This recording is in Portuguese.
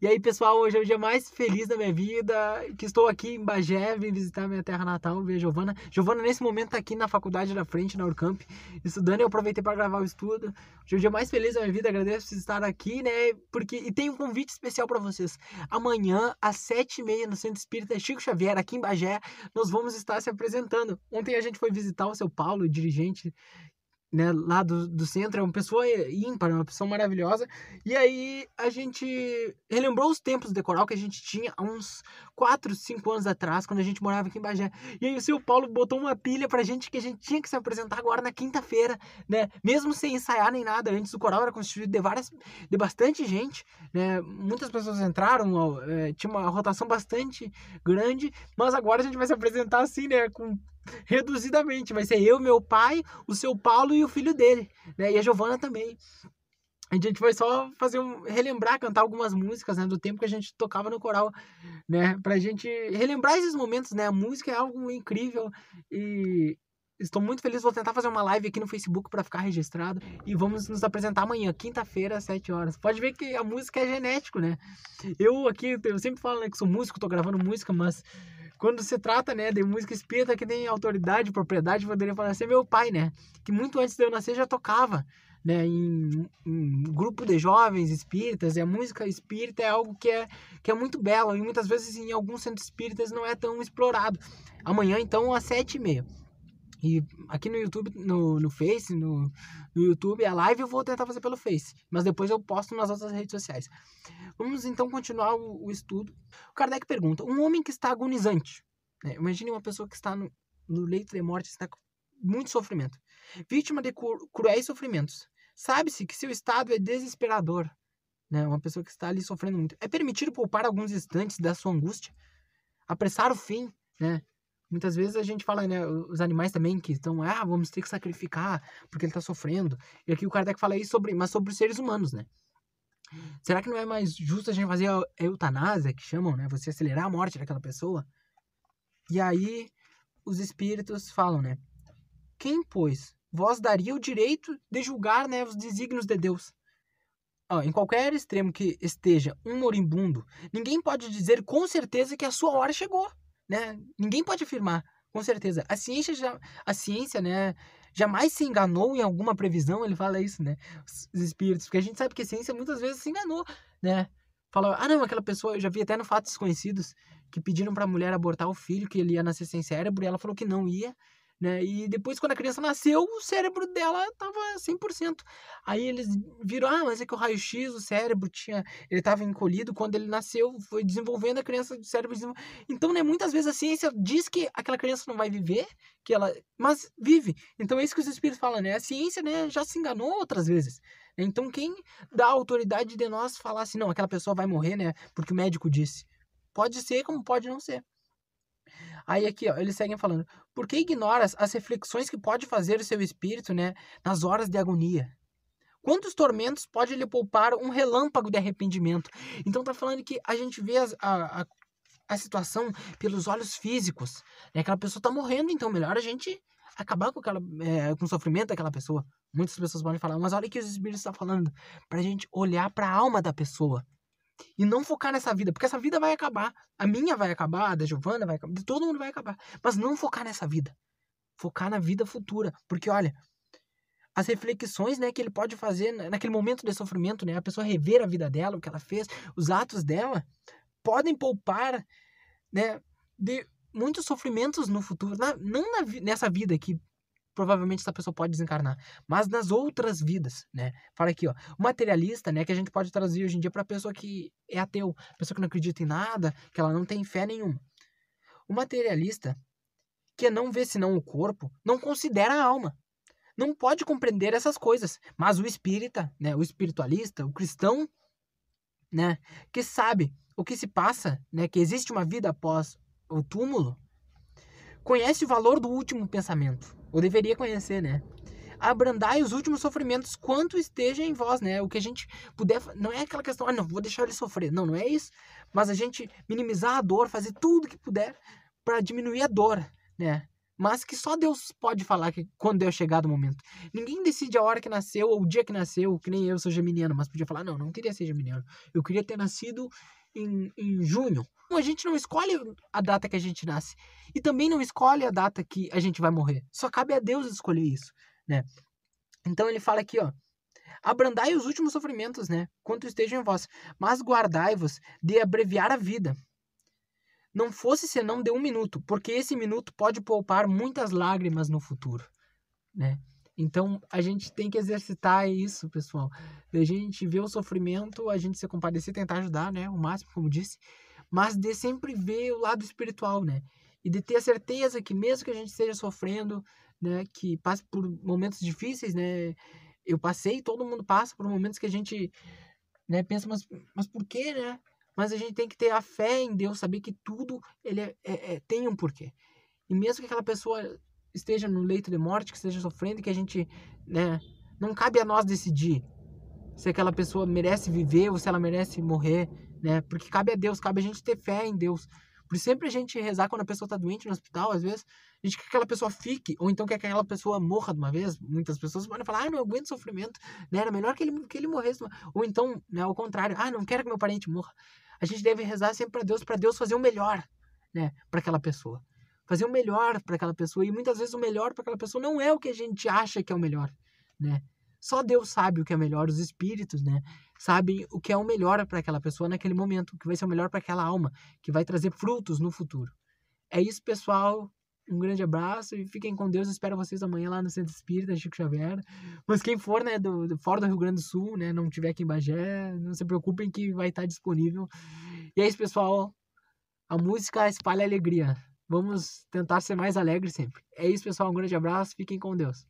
E aí, pessoal, hoje é o dia mais feliz da minha vida, que estou aqui em Bagé, vim visitar minha terra natal, ver a Giovana. Giovana, nesse momento, está aqui na faculdade da frente, na Urcamp, estudando, eu aproveitei para gravar o estudo. Hoje é o dia mais feliz da minha vida, agradeço por estar aqui, né, porque... E tem um convite especial para vocês. Amanhã, às sete e meia, no Centro Espírita Chico Xavier, aqui em Bagé, nós vamos estar se apresentando. Ontem a gente foi visitar o seu Paulo, dirigente né, lá do, do centro, é uma pessoa ímpar, uma pessoa maravilhosa. E aí a gente relembrou os tempos de coral que a gente tinha há uns 4, 5 anos atrás, quando a gente morava aqui em Bagé. E aí o seu Paulo botou uma pilha pra gente que a gente tinha que se apresentar agora na quinta-feira, né? Mesmo sem ensaiar nem nada. Antes o coral era constituído de várias, de bastante gente, né? Muitas pessoas entraram, é, tinha uma rotação bastante grande, mas agora a gente vai se apresentar assim, né? Com reduzidamente. Vai ser eu, meu pai, o seu Paulo e o filho dele, né? E a Giovana também. A gente vai só fazer um relembrar, cantar algumas músicas, né, do tempo que a gente tocava no coral, né, pra gente relembrar esses momentos, né? A música é algo incrível e estou muito feliz, vou tentar fazer uma live aqui no Facebook para ficar registrado e vamos nos apresentar amanhã, quinta-feira, às 7 horas. Pode ver que a música é genético, né? Eu aqui, eu sempre falo né, que sou músico, tô gravando música, mas quando se trata, né, de música espírita que tem autoridade, propriedade, poderia falar assim, meu pai, né, que muito antes de eu nascer já tocava, né, em, em grupo de jovens espíritas, e a música espírita é algo que é, que é muito belo, e muitas vezes em alguns centros espíritas não é tão explorado. Amanhã, então, às sete e meia. E aqui no YouTube, no, no Face, no, no YouTube, a live eu vou tentar fazer pelo Face. Mas depois eu posto nas outras redes sociais. Vamos então continuar o, o estudo. O Kardec pergunta: um homem que está agonizante. Né? Imagine uma pessoa que está no, no leito de morte, está com muito sofrimento. Vítima de cruéis sofrimentos. Sabe-se que seu estado é desesperador. Né? Uma pessoa que está ali sofrendo muito. É permitido poupar alguns instantes da sua angústia? Apressar o fim, né? Muitas vezes a gente fala, né, os animais também que estão, ah, vamos ter que sacrificar porque ele está sofrendo. E aqui o Kardec fala isso sobre, mas sobre os seres humanos, né? Será que não é mais justo a gente fazer a eutanásia, que chamam, né? Você acelerar a morte daquela pessoa? E aí os espíritos falam, né? Quem, pois, vós daria o direito de julgar né, os desígnios de Deus? Em qualquer extremo que esteja um moribundo, ninguém pode dizer com certeza que a sua hora chegou né? Ninguém pode afirmar, com certeza. A ciência já, a ciência, né, jamais se enganou em alguma previsão, ele fala isso, né? Os espíritos, porque a gente sabe que a ciência muitas vezes se enganou, né? Fala, ah, não, aquela pessoa, eu já vi até no Fatos Desconhecidos, que pediram para a mulher abortar o filho, que ele ia nascer sem cérebro, e ela falou que não ia, né? E depois, quando a criança nasceu, o cérebro dela tava 100%. Aí eles viram, ah, mas é que o raio-x, o cérebro tinha, ele tava encolhido quando ele nasceu, foi desenvolvendo a criança, o cérebro Então, né, muitas vezes a ciência diz que aquela criança não vai viver, que ela, mas vive. Então é isso que os espíritos falam, né? A ciência, né, já se enganou outras vezes. Então, quem dá a autoridade de nós falar assim, não, aquela pessoa vai morrer, né, porque o médico disse. Pode ser como pode não ser. Aí aqui, ó, eles seguem falando: por que ignoras as reflexões que pode fazer o seu espírito, né, nas horas de agonia? Quantos tormentos pode lhe poupar um relâmpago de arrependimento? Então tá falando que a gente vê as, a, a, a situação pelos olhos físicos. Né? Aquela pessoa tá morrendo, então melhor a gente acabar com, aquela, é, com o sofrimento daquela pessoa. Muitas pessoas podem falar, mas olha o que os espíritos estão falando. Pra gente olhar para a alma da pessoa. E não focar nessa vida, porque essa vida vai acabar. A minha vai acabar, a da Giovana vai acabar, de todo mundo vai acabar. Mas não focar nessa vida. Focar na vida futura. Porque, olha, as reflexões né, que ele pode fazer naquele momento de sofrimento, né, a pessoa rever a vida dela, o que ela fez, os atos dela, podem poupar né, de muitos sofrimentos no futuro. Na, não na, nessa vida que provavelmente essa pessoa pode desencarnar. Mas nas outras vidas, né? Fala aqui, ó. O materialista, né? Que a gente pode traduzir hoje em dia para pessoa que é ateu, pessoa que não acredita em nada, que ela não tem fé nenhuma. O materialista, que não vê senão o corpo, não considera a alma. Não pode compreender essas coisas. Mas o espírita, né? O espiritualista, o cristão, né? Que sabe o que se passa, né? Que existe uma vida após o túmulo, conhece o valor do último pensamento ou deveria conhecer, né? Abrandai os últimos sofrimentos quanto esteja em vós, né? O que a gente puder. Não é aquela questão, ah, não, vou deixar ele sofrer. Não, não é isso. Mas a gente minimizar a dor, fazer tudo que puder para diminuir a dor, né? mas que só Deus pode falar que quando é chegado o momento. Ninguém decide a hora que nasceu ou o dia que nasceu, que nem eu sou geminiano, mas podia falar, não, não queria ser geminiano. Eu queria ter nascido em, em junho. A gente não escolhe a data que a gente nasce. E também não escolhe a data que a gente vai morrer. Só cabe a Deus escolher isso, né? Então ele fala aqui, ó. Abrandai os últimos sofrimentos, né? Quanto estejam em vós. Mas guardai-vos de abreviar a vida. Não fosse senão de um minuto, porque esse minuto pode poupar muitas lágrimas no futuro, né? Então a gente tem que exercitar isso, pessoal. A gente vê o sofrimento, a gente se compadecer, tentar ajudar, né? O máximo, como disse, mas de sempre ver o lado espiritual, né? E de ter a certeza que mesmo que a gente esteja sofrendo, né, que passe por momentos difíceis, né? Eu passei, todo mundo passa por momentos que a gente, né, pensa, mas, mas por quê, né? Mas a gente tem que ter a fé em Deus, saber que tudo ele é, é, é, tem um porquê. E mesmo que aquela pessoa esteja no leito de morte, que esteja sofrendo, que a gente, né, não cabe a nós decidir se aquela pessoa merece viver ou se ela merece morrer, né? Porque cabe a Deus, cabe a gente ter fé em Deus. Por sempre a gente rezar quando a pessoa está doente no hospital, às vezes, a gente quer que aquela pessoa fique, ou então quer que aquela pessoa morra de uma vez. Muitas pessoas podem falar, ah, não aguento sofrimento, né? Era melhor que ele, que ele morresse. Ou então, né, ao contrário, ah, não quero que meu parente morra. A gente deve rezar sempre para Deus, para Deus fazer o melhor, né, para aquela pessoa fazer o melhor para aquela pessoa. E muitas vezes o melhor para aquela pessoa não é o que a gente acha que é o melhor, né? Só Deus sabe o que é melhor, os espíritos, né? Sabem o que é o melhor para aquela pessoa naquele momento, o que vai ser o melhor para aquela alma, que vai trazer frutos no futuro. É isso, pessoal. Um grande abraço e fiquem com Deus. Espero vocês amanhã lá no Centro Espírita Chico Xavier. Mas quem for, né, do, do, fora do Rio Grande do Sul, né, não tiver aqui em Bagé, não se preocupem que vai estar disponível. E é isso, pessoal. A música espalha alegria. Vamos tentar ser mais alegres sempre. É isso, pessoal. Um grande abraço. Fiquem com Deus.